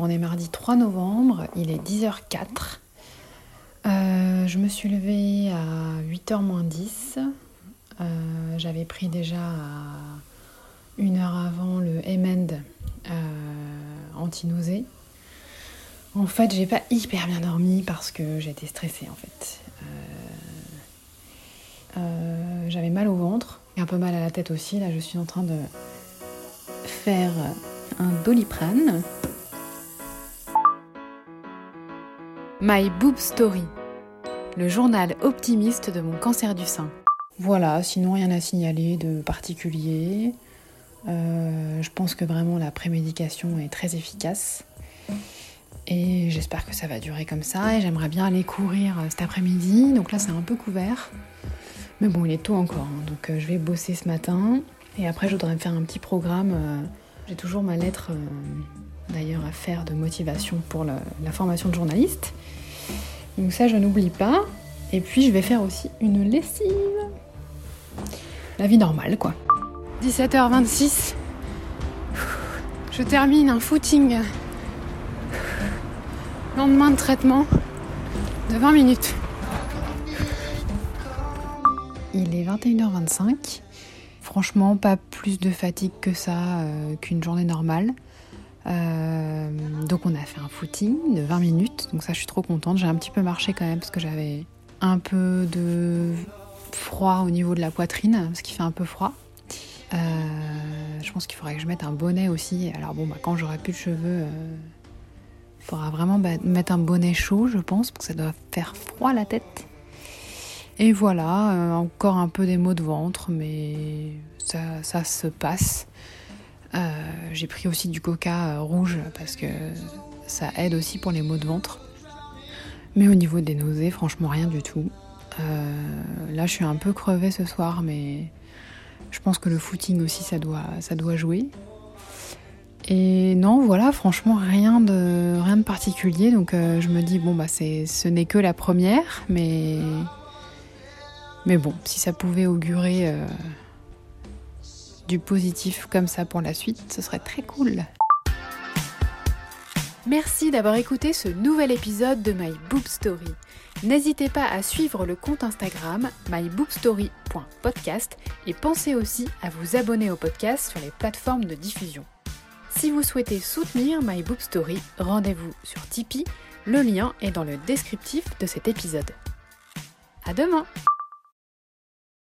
On est mardi 3 novembre, il est 10h04. Euh, je me suis levée à 8h moins 10. Euh, J'avais pris déjà une heure avant le Emend euh, anti-nausée. En fait, j'ai pas hyper bien dormi parce que j'étais stressée en fait. Euh, J'avais mal au ventre et un peu mal à la tête aussi. Là, je suis en train de faire un doliprane. My Boob Story, le journal optimiste de mon cancer du sein. Voilà, sinon rien à signaler de particulier. Euh, je pense que vraiment la prémédication est très efficace. Et j'espère que ça va durer comme ça. Et j'aimerais bien aller courir cet après-midi. Donc là, c'est un peu couvert. Mais bon, il est tôt encore. hein. Donc euh, je vais bosser ce matin. Et après, je voudrais me faire un petit programme. euh, J'ai toujours ma lettre, euh, d'ailleurs, à faire de motivation pour la, formation de journaliste. Donc ça, je n'oublie pas. Et puis, je vais faire aussi une lessive. La vie normale, quoi. 17h26. Je termine un footing. Lendemain de traitement de 20 minutes. Il est 21h25. Franchement, pas plus de fatigue que ça, euh, qu'une journée normale. Euh, donc on a fait un footing de 20 minutes. Donc ça, je suis trop contente. J'ai un petit peu marché quand même parce que j'avais un peu de froid au niveau de la poitrine, parce qu'il fait un peu froid. Euh, je pense qu'il faudrait que je mette un bonnet aussi. Alors bon, bah, quand j'aurai plus de cheveux, euh, il faudra vraiment bah, mettre un bonnet chaud, je pense, parce que ça doit faire froid la tête. Et voilà, euh, encore un peu des maux de ventre, mais ça se passe. Euh, J'ai pris aussi du coca euh, rouge parce que ça aide aussi pour les maux de ventre. Mais au niveau des nausées, franchement, rien du tout. Euh, là, je suis un peu crevée ce soir, mais je pense que le footing aussi, ça doit, jouer. Et non, voilà, franchement, rien de, particulier. Donc, je me dis, bon, bah, ce n'est que la première, mais. Bon, si ça pouvait augurer du positif comme ça pour la suite, ce serait très cool. Merci d'avoir écouté ce nouvel épisode de My Boob Story. N'hésitez pas à suivre le compte Instagram myboobstory.podcast et pensez aussi à vous abonner au podcast sur les plateformes de diffusion. Si vous souhaitez soutenir My Boob Story, rendez-vous sur Tipeee, le lien est dans le descriptif de cet épisode. À demain!